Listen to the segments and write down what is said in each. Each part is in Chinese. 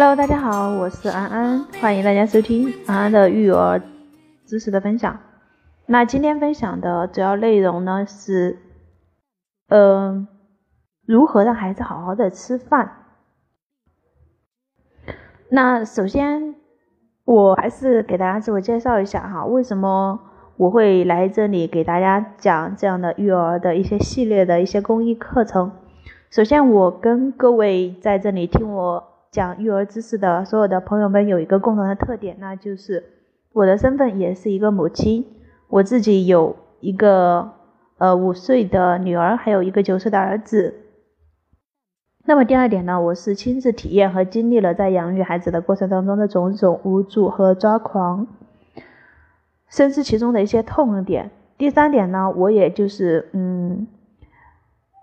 Hello，大家好，我是安安，欢迎大家收听安安的育儿知识的分享。那今天分享的主要内容呢是，嗯，如何让孩子好好的吃饭。那首先，我还是给大家自我介绍一下哈，为什么我会来这里给大家讲这样的育儿的一些系列的一些公益课程。首先，我跟各位在这里听我讲育儿知识的所有的朋友们有一个共同的特点，那就是我的身份也是一个母亲。我自己有一个呃五岁的女儿，还有一个九岁的儿子。那么第二点呢，我是亲自体验和经历了在养育孩子的过程当中的种种无助和抓狂，深知其中的一些痛点。第三点呢，我也就是嗯，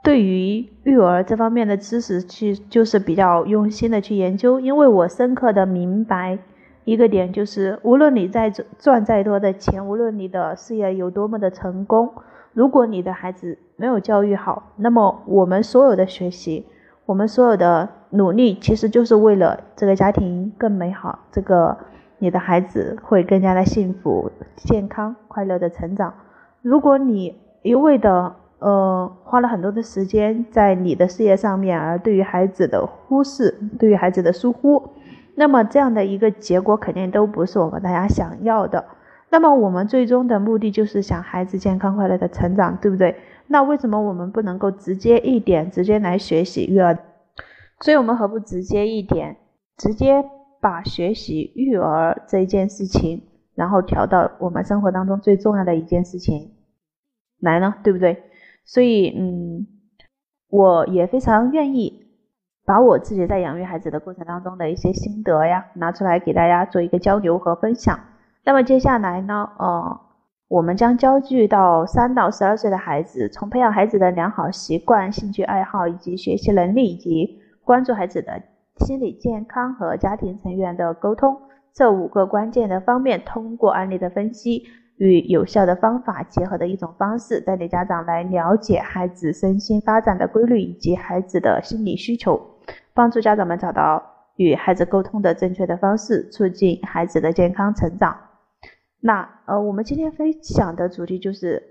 对于育儿这方面的知识去就是比较用心的去研究，因为我深刻的明白。一个点就是，无论你在赚再多的钱，无论你的事业有多么的成功，如果你的孩子没有教育好，那么我们所有的学习，我们所有的努力，其实就是为了这个家庭更美好，这个你的孩子会更加的幸福、健康、快乐的成长。如果你一味的呃花了很多的时间在你的事业上面，而对于孩子的忽视，对于孩子的疏忽。那么这样的一个结果肯定都不是我们大家想要的。那么我们最终的目的就是想孩子健康快乐的成长，对不对？那为什么我们不能够直接一点，直接来学习育儿？所以我们何不直接一点，直接把学习育儿这一件事情，然后调到我们生活当中最重要的一件事情来呢？对不对？所以，嗯，我也非常愿意。把我自己在养育孩子的过程当中的一些心得呀，拿出来给大家做一个交流和分享。那么接下来呢，呃，我们将焦聚到三到十二岁的孩子，从培养孩子的良好习惯、兴趣爱好以及学习能力，以及关注孩子的心理健康和家庭成员的沟通这五个关键的方面，通过案例的分析与有效的方法结合的一种方式，带领家长来了解孩子身心发展的规律以及孩子的心理需求。帮助家长们找到与孩子沟通的正确的方式，促进孩子的健康成长。那呃，我们今天分享的主题就是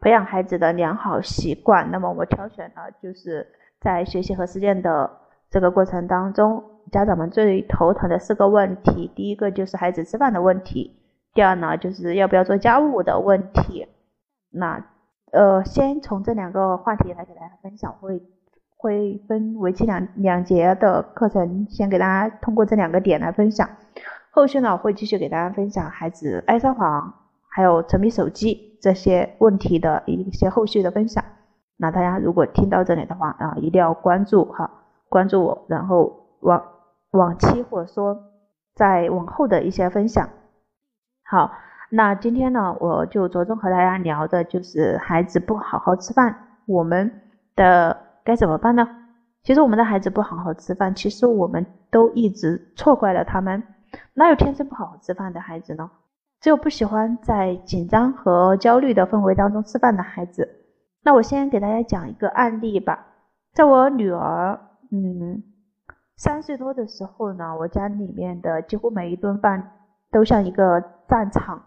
培养孩子的良好习惯。那么我挑选了就是在学习和实践的这个过程当中，家长们最头疼的四个问题。第一个就是孩子吃饭的问题，第二呢就是要不要做家务的问题。那呃，先从这两个话题来给大家分享会。会分为期两两节的课程，先给大家通过这两个点来分享。后续呢，会继续给大家分享孩子爱撒谎，还有沉迷手机这些问题的一些后续的分享。那大家如果听到这里的话啊，一定要关注哈，关注我，然后往往期或者说在往后的一些分享。好，那今天呢，我就着重和大家聊的就是孩子不好好吃饭，我们的。该怎么办呢？其实我们的孩子不好好吃饭，其实我们都一直错怪了他们。哪有天生不好好吃饭的孩子呢？只有不喜欢在紧张和焦虑的氛围当中吃饭的孩子。那我先给大家讲一个案例吧。在我女儿嗯三岁多的时候呢，我家里面的几乎每一顿饭都像一个战场。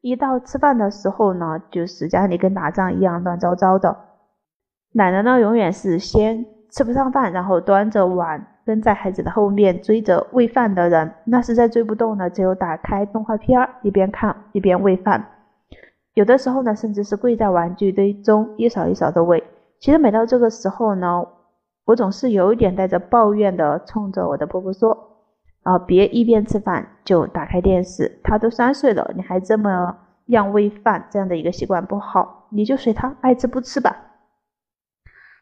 一到吃饭的时候呢，就是家里跟打仗一样乱糟糟的。奶奶呢，永远是先吃不上饭，然后端着碗跟在孩子的后面追着喂饭的人。那实在追不动了，只有打开动画片儿，一边看一边喂饭。有的时候呢，甚至是跪在玩具堆中一勺一勺的喂。其实每到这个时候呢，我总是有一点带着抱怨的冲着我的婆婆说：“啊，别一边吃饭就打开电视。他都三岁了，你还这么样喂饭，这样的一个习惯不好，你就随他爱吃不吃吧。”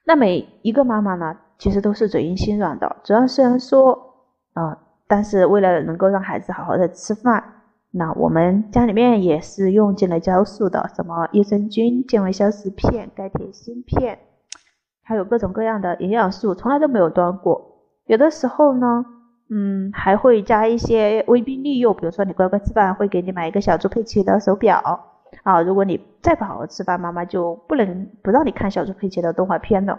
那每一个妈妈呢，其实都是嘴硬心软的。主要虽然说，呃，但是为了能够让孩子好好的吃饭，那我们家里面也是用尽了酵素的，什么益生菌、健胃消食片、钙铁锌片，还有各种各样的营养素，从来都没有断过。有的时候呢，嗯，还会加一些威逼利诱，比如说你乖乖吃饭，会给你买一个小猪佩奇的手表。啊，如果你再不好好吃饭，妈妈就不能不让你看小猪佩奇的动画片了。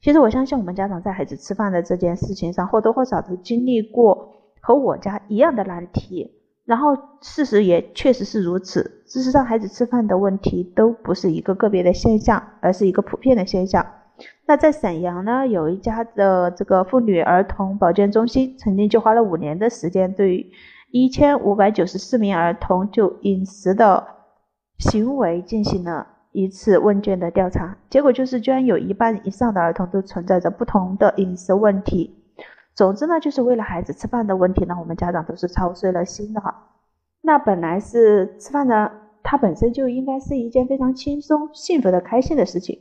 其实我相信我们家长在孩子吃饭的这件事情上，或多或少都经历过和我家一样的难题。然后事实也确实是如此。事实上，孩子吃饭的问题都不是一个个别的现象，而是一个普遍的现象。那在沈阳呢，有一家的这个妇女儿童保健中心，曾经就花了五年的时间，对一千五百九十四名儿童就饮食的行为进行了一次问卷的调查，结果就是居然有一半以上的儿童都存在着不同的饮食问题。总之呢，就是为了孩子吃饭的问题呢，我们家长都是操碎了心的哈。那本来是吃饭呢，它本身就应该是一件非常轻松、幸福的、开心的事情。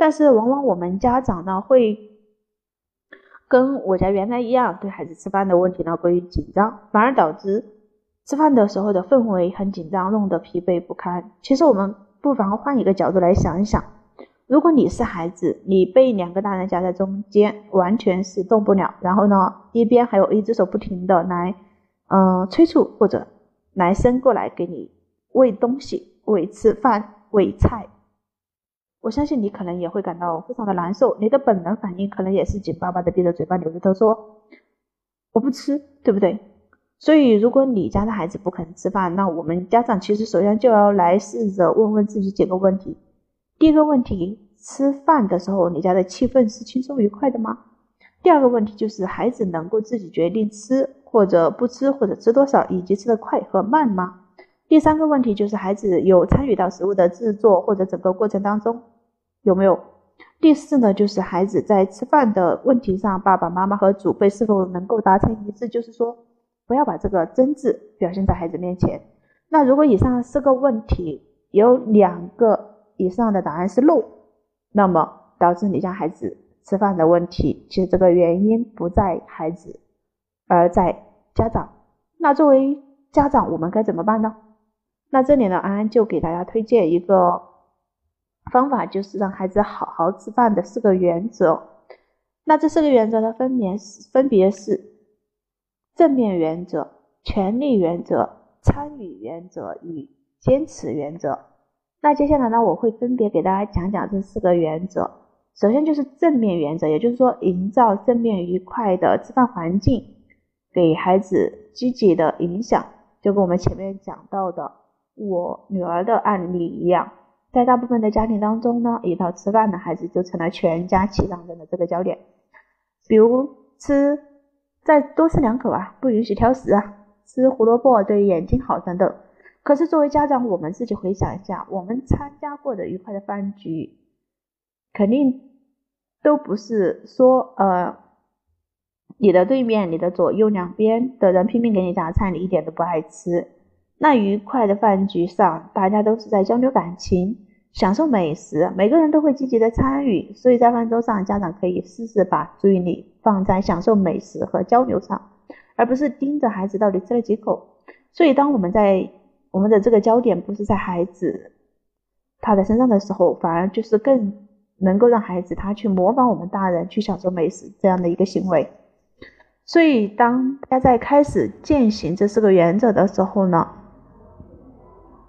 但是往往我们家长呢，会跟我家原来一样，对孩子吃饭的问题呢过于紧张，反而导致吃饭的时候的氛围很紧张，弄得疲惫不堪。其实我们不妨换一个角度来想一想。如果你是孩子，你被两个大人夹在中间，完全是动不了。然后呢，一边还有一只手不停的来，嗯，催促或者来伸过来给你喂东西、喂吃饭、喂菜。我相信你可能也会感到非常的难受，你的本能反应可能也是紧巴巴的闭着嘴巴，扭着头说我不吃，对不对？所以，如果你家的孩子不肯吃饭，那我们家长其实首先就要来试着问问自己几个问题。第一个问题，吃饭的时候，你家的气氛是轻松愉快的吗？第二个问题就是，孩子能够自己决定吃或者不吃，或者吃多少，以及吃的快和慢吗？第三个问题就是，孩子有参与到食物的制作或者整个过程当中有没有？第四呢，就是孩子在吃饭的问题上，爸爸妈妈和祖辈是否能够达成一致？就是说，不要把这个争执表现在孩子面前。那如果以上四个问题有两个。以上的答案是漏那么导致你家孩子吃饭的问题，其实这个原因不在孩子，而在家长。那作为家长，我们该怎么办呢？那这里呢，安安就给大家推荐一个方法，就是让孩子好好吃饭的四个原则。那这四个原则呢，分别是分别是正面原则、权利原则、参与原则与坚持原则。那接下来呢，我会分别给大家讲讲这四个原则。首先就是正面原则，也就是说，营造正面愉快的吃饭环境，给孩子积极的影响。就跟我们前面讲到的我女儿的案例一样，在大部分的家庭当中呢，一到吃饭呢，孩子就成了全家齐上阵的这个焦点。比如吃，再多吃两口啊，不允许挑食啊，吃胡萝卜对眼睛好等等。可是作为家长，我们自己回想一下，我们参加过的愉快的饭局，肯定都不是说呃，你的对面、你的左右两边的人拼命给你夹菜，你一点都不爱吃。那愉快的饭局上，大家都是在交流感情、享受美食，每个人都会积极的参与。所以在饭桌上，家长可以试试把注意力放在享受美食和交流上，而不是盯着孩子到底吃了几口。所以当我们在我们的这个焦点不是在孩子他的身上的时候，反而就是更能够让孩子他去模仿我们大人去享受美食这样的一个行为。所以，当大家在开始践行这四个原则的时候呢，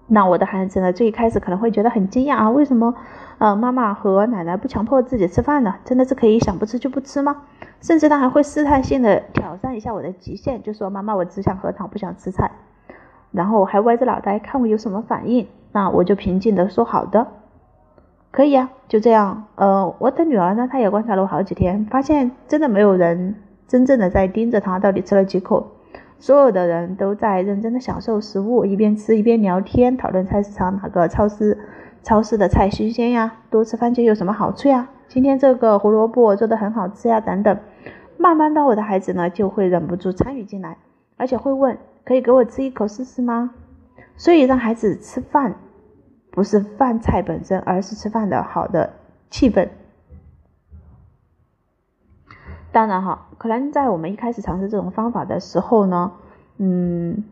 那我的孩子呢，最一开始可能会觉得很惊讶啊，为什么呃妈妈和奶奶不强迫自己吃饭呢？真的是可以想不吃就不吃吗？甚至他还会试探性的挑战一下我的极限，就说妈妈，我只想喝汤，不想吃菜。然后还歪着脑袋看我有什么反应，那我就平静的说好的，可以啊，就这样。呃，我的女儿呢，她也观察了我好几天，发现真的没有人真正的在盯着她到底吃了几口，所有的人都在认真的享受食物，一边吃一边聊天，讨论菜市场哪个超市超市的菜新鲜呀，多吃番茄有什么好处呀，今天这个胡萝卜做的很好吃呀，等等。慢慢的，我的孩子呢就会忍不住参与进来，而且会问。可以给我吃一口试试吗？所以让孩子吃饭，不是饭菜本身，而是吃饭的好的气氛。当然哈，可能在我们一开始尝试这种方法的时候呢，嗯，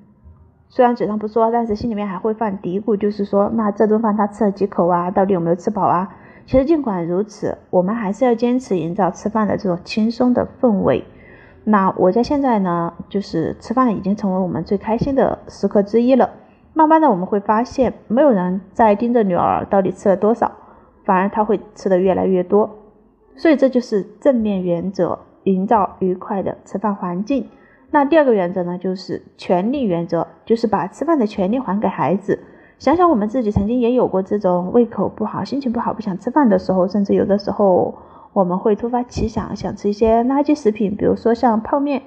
虽然嘴上不说，但是心里面还会犯嘀咕，就是说，那这顿饭他吃了几口啊？到底有没有吃饱啊？其实尽管如此，我们还是要坚持营造吃饭的这种轻松的氛围。那我家现在呢，就是吃饭已经成为我们最开心的时刻之一了。慢慢的，我们会发现，没有人在盯着女儿到底吃了多少，反而她会吃的越来越多。所以这就是正面原则，营造愉快的吃饭环境。那第二个原则呢，就是权利原则，就是把吃饭的权利还给孩子。想想我们自己曾经也有过这种胃口不好、心情不好、不想吃饭的时候，甚至有的时候我们会突发奇想，想吃一些垃圾食品，比如说像泡面。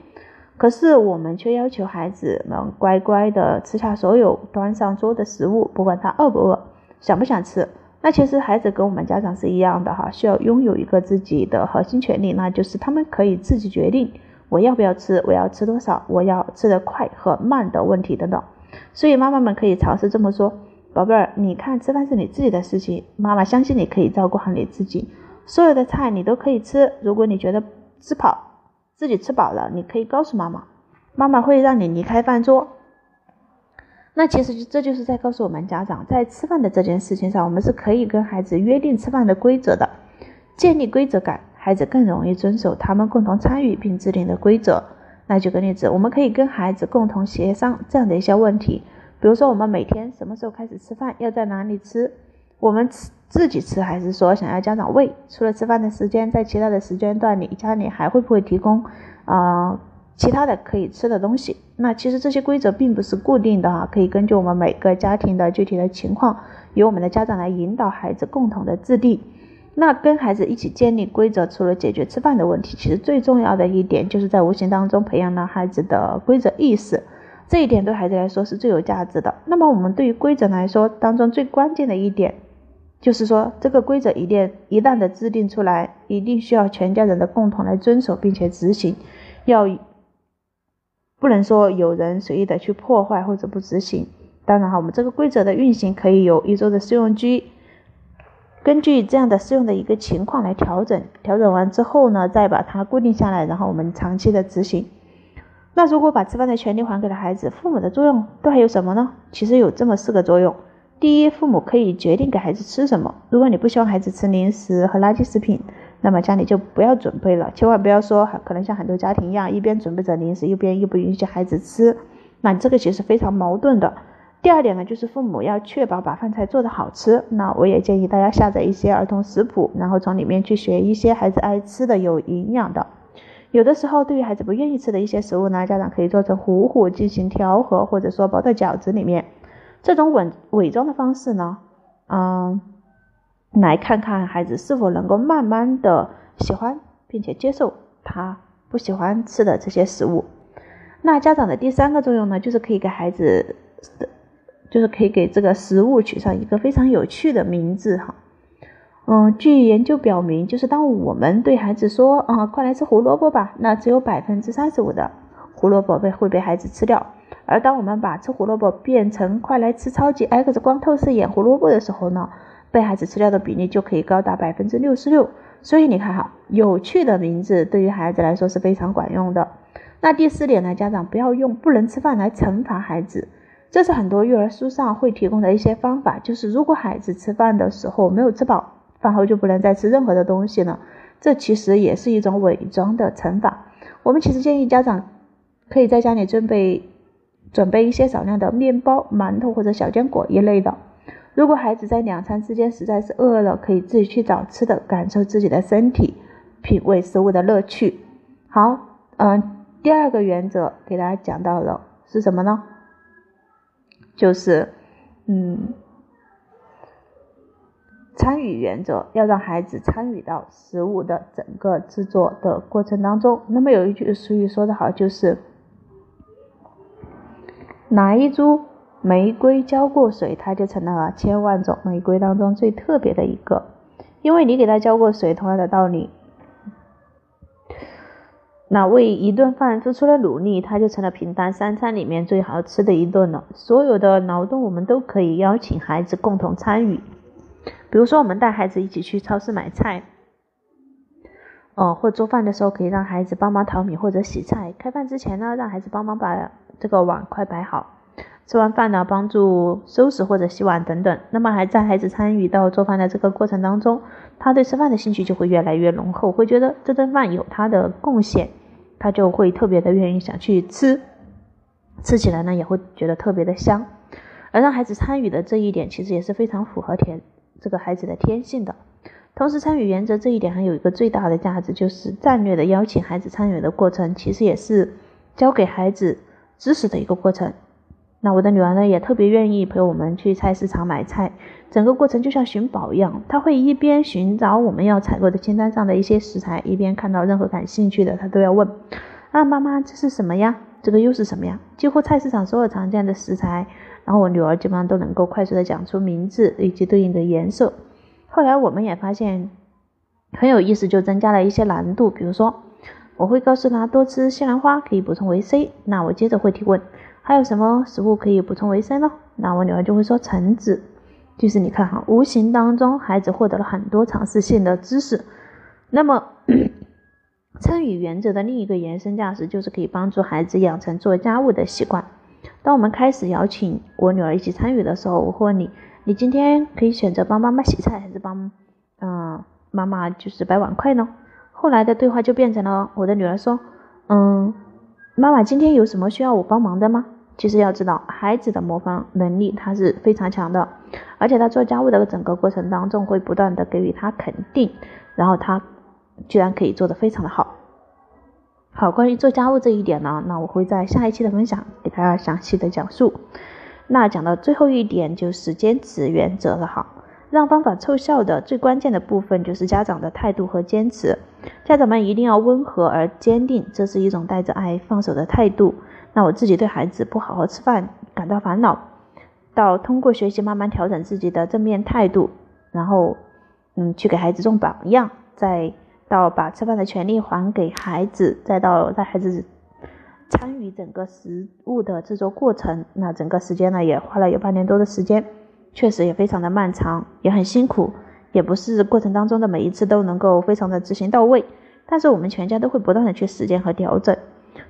可是我们却要求孩子们乖乖的吃下所有端上桌的食物，不管他饿不饿，想不想吃。那其实孩子跟我们家长是一样的哈，需要拥有一个自己的核心权利，那就是他们可以自己决定。我要不要吃？我要吃多少？我要吃的快和慢的问题等等。所以妈妈们可以尝试这么说：宝贝儿，你看吃饭是你自己的事情，妈妈相信你可以照顾好你自己，所有的菜你都可以吃。如果你觉得吃饱，自己吃饱了，你可以告诉妈妈，妈妈会让你离开饭桌。那其实这就是在告诉我们家长，在吃饭的这件事情上，我们是可以跟孩子约定吃饭的规则的，建立规则感。孩子更容易遵守他们共同参与并制定的规则。那举个例子，我们可以跟孩子共同协商这样的一些问题，比如说我们每天什么时候开始吃饭，要在哪里吃，我们吃自己吃还是说想要家长喂？除了吃饭的时间，在其他的时间段里，家里还会不会提供啊其他的可以吃的东西？那其实这些规则并不是固定的哈，可以根据我们每个家庭的具体的情况，由我们的家长来引导孩子共同的制定。那跟孩子一起建立规则，除了解决吃饭的问题，其实最重要的一点就是在无形当中培养了孩子的规则意识。这一点对孩子来说是最有价值的。那么我们对于规则来说当中最关键的一点，就是说这个规则一定一旦的制定出来，一定需要全家人的共同来遵守并且执行，要不能说有人随意的去破坏或者不执行。当然哈，我们这个规则的运行可以有一周的试用期。根据这样的适用的一个情况来调整，调整完之后呢，再把它固定下来，然后我们长期的执行。那如果把吃饭的权利还给了孩子，父母的作用都还有什么呢？其实有这么四个作用。第一，父母可以决定给孩子吃什么。如果你不希望孩子吃零食和垃圾食品，那么家里就不要准备了。千万不要说，可能像很多家庭一样，一边准备着零食，一边又不允许孩子吃，那这个其实非常矛盾的。第二点呢，就是父母要确保把饭菜做得好吃。那我也建议大家下载一些儿童食谱，然后从里面去学一些孩子爱吃的、有营养的。有的时候，对于孩子不愿意吃的一些食物呢，家长可以做成糊糊进行调和，或者说包在饺子里面。这种伪伪装的方式呢，嗯，来看看孩子是否能够慢慢的喜欢并且接受他不喜欢吃的这些食物。那家长的第三个作用呢，就是可以给孩子的。就是可以给这个食物取上一个非常有趣的名字哈，嗯，据研究表明，就是当我们对孩子说啊，快来吃胡萝卜吧，那只有百分之三十五的胡萝卜被会被孩子吃掉，而当我们把吃胡萝卜变成快来吃超级 X 光透视眼胡萝卜的时候呢，被孩子吃掉的比例就可以高达百分之六十六。所以你看哈，有趣的名字对于孩子来说是非常管用的。那第四点呢，家长不要用不能吃饭来惩罚孩子。这是很多育儿书上会提供的一些方法，就是如果孩子吃饭的时候没有吃饱，饭后就不能再吃任何的东西了，这其实也是一种伪装的惩罚。我们其实建议家长可以在家里准备准备一些少量的面包、馒头或者小坚果一类的。如果孩子在两餐之间实在是饿了，可以自己去找吃的，感受自己的身体，品味食物的乐趣。好，嗯，第二个原则给大家讲到了是什么呢？就是，嗯，参与原则要让孩子参与到食物的整个制作的过程当中。那么有一句俗语说得好，就是哪一株玫瑰浇过水，它就成了千万种玫瑰当中最特别的一个。因为你给它浇过水，同样的道理。那为一顿饭付出了努力，它就成了平淡三餐里面最好吃的一顿了。所有的劳动，我们都可以邀请孩子共同参与。比如说，我们带孩子一起去超市买菜，哦，或做饭的时候可以让孩子帮忙淘米或者洗菜。开饭之前呢，让孩子帮忙把这个碗筷摆好。吃完饭呢，帮助收拾或者洗碗等等。那么还在孩子参与到做饭的这个过程当中，他对吃饭的兴趣就会越来越浓厚，会觉得这顿饭有他的贡献。他就会特别的愿意想去吃，吃起来呢也会觉得特别的香，而让孩子参与的这一点其实也是非常符合天这个孩子的天性的。同时，参与原则这一点还有一个最大的价值，就是战略的邀请孩子参与的过程，其实也是教给孩子知识的一个过程。那我的女儿呢，也特别愿意陪我们去菜市场买菜，整个过程就像寻宝一样，她会一边寻找我们要采购的清单上的一些食材，一边看到任何感兴趣的，她都要问：啊，妈妈，这是什么呀？这个又是什么呀？几乎菜市场所有常见的食材，然后我女儿基本上都能够快速的讲出名字以及对应的颜色。后来我们也发现很有意思，就增加了一些难度。比如说，我会告诉他多吃西兰花可以补充维 C，那我接着会提问，还有什么食物可以补充维生呢？那我女儿就会说橙子。就是你看哈，无形当中孩子获得了很多尝试性的知识。那么，参与原则的另一个延伸价值就是可以帮助孩子养成做家务的习惯。当我们开始邀请我女儿一起参与的时候，我会问你。你今天可以选择帮妈妈洗菜，还是帮嗯妈妈就是摆碗筷呢？后来的对话就变成了我的女儿说，嗯，妈妈今天有什么需要我帮忙的吗？其实要知道，孩子的模仿能力他是非常强的，而且他做家务的整个过程当中会不断的给予他肯定，然后他居然可以做得非常的好。好，关于做家务这一点呢，那我会在下一期的分享给大家详细的讲述。那讲到最后一点就是坚持原则了哈，让方法凑效的最关键的部分就是家长的态度和坚持。家长们一定要温和而坚定，这是一种带着爱放手的态度。那我自己对孩子不好好吃饭感到烦恼，到通过学习慢慢调整自己的正面态度，然后嗯去给孩子做榜样，再到把吃饭的权利还给孩子，再到带孩子。参与整个食物的制作过程，那整个时间呢也花了有半年多的时间，确实也非常的漫长，也很辛苦，也不是过程当中的每一次都能够非常的执行到位。但是我们全家都会不断的去实践和调整。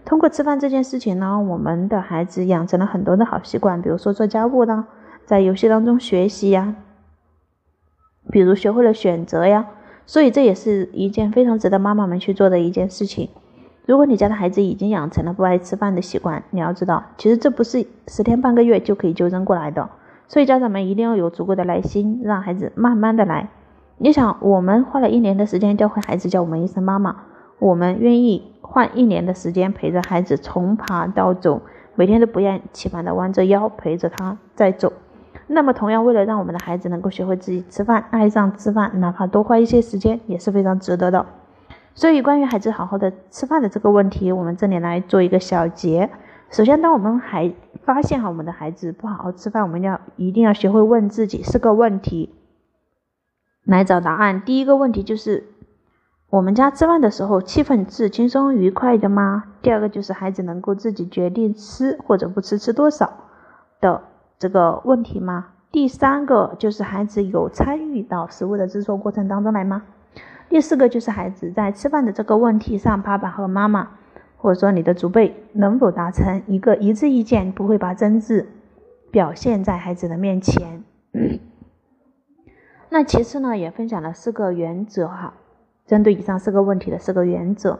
通过吃饭这件事情呢，我们的孩子养成了很多的好习惯，比如说做家务呢，在游戏当中学习呀，比如学会了选择呀，所以这也是一件非常值得妈妈们去做的一件事情。如果你家的孩子已经养成了不爱吃饭的习惯，你要知道，其实这不是十天半个月就可以纠正过来的。所以家长们一定要有足够的耐心，让孩子慢慢的来。你想，我们花了一年的时间教会孩子叫我们一声妈妈，我们愿意换一年的时间陪着孩子从爬到走，每天都不厌其烦的弯着腰陪着他再走。那么同样，为了让我们的孩子能够学会自己吃饭，爱上吃饭，哪怕多花一些时间，也是非常值得的。所以，关于孩子好好的吃饭的这个问题，我们这里来做一个小结。首先，当我们还发现哈我们的孩子不好好吃饭，我们要一定要学会问自己四个问题来找答案。第一个问题就是，我们家吃饭的时候气氛是轻松愉快的吗？第二个就是孩子能够自己决定吃或者不吃，吃多少的这个问题吗？第三个就是孩子有参与到食物的制作过程当中来吗？第四个就是孩子在吃饭的这个问题上，爸爸和妈妈，或者说你的祖辈，能否达成一个一致意见，不会把争执表现在孩子的面前。那其次呢，也分享了四个原则哈，针对以上四个问题的四个原则，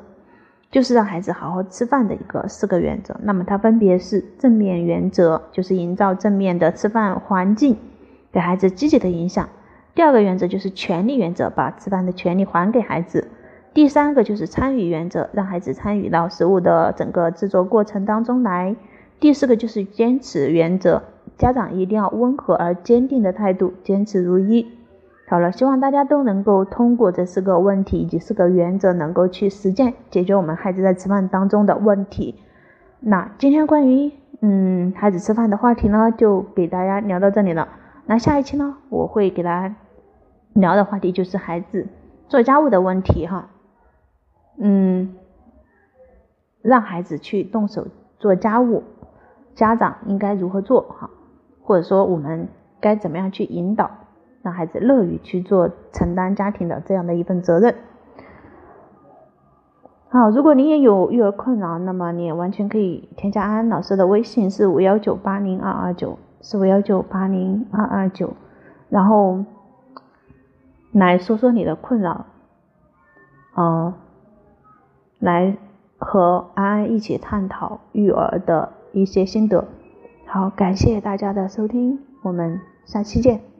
就是让孩子好好吃饭的一个四个原则。那么它分别是正面原则，就是营造正面的吃饭环境，给孩子积极的影响。第二个原则就是权利原则，把吃饭的权利还给孩子。第三个就是参与原则，让孩子参与到食物的整个制作过程当中来。第四个就是坚持原则，家长一定要温和而坚定的态度，坚持如一。好了，希望大家都能够通过这四个问题以及四个原则，能够去实践解决我们孩子在吃饭当中的问题。那今天关于嗯孩子吃饭的话题呢，就给大家聊到这里了。那下一期呢，我会给大家。聊的话题就是孩子做家务的问题哈，嗯，让孩子去动手做家务，家长应该如何做哈？或者说我们该怎么样去引导，让孩子乐于去做承担家庭的这样的一份责任？好，如果你也有育儿困扰，那么你也完全可以添加安安老师的微信是五幺九八零二二九，是五幺九八零二二九，然后。来说说你的困扰，嗯，来和安安一起探讨育儿的一些心得。好，感谢大家的收听，我们下期见。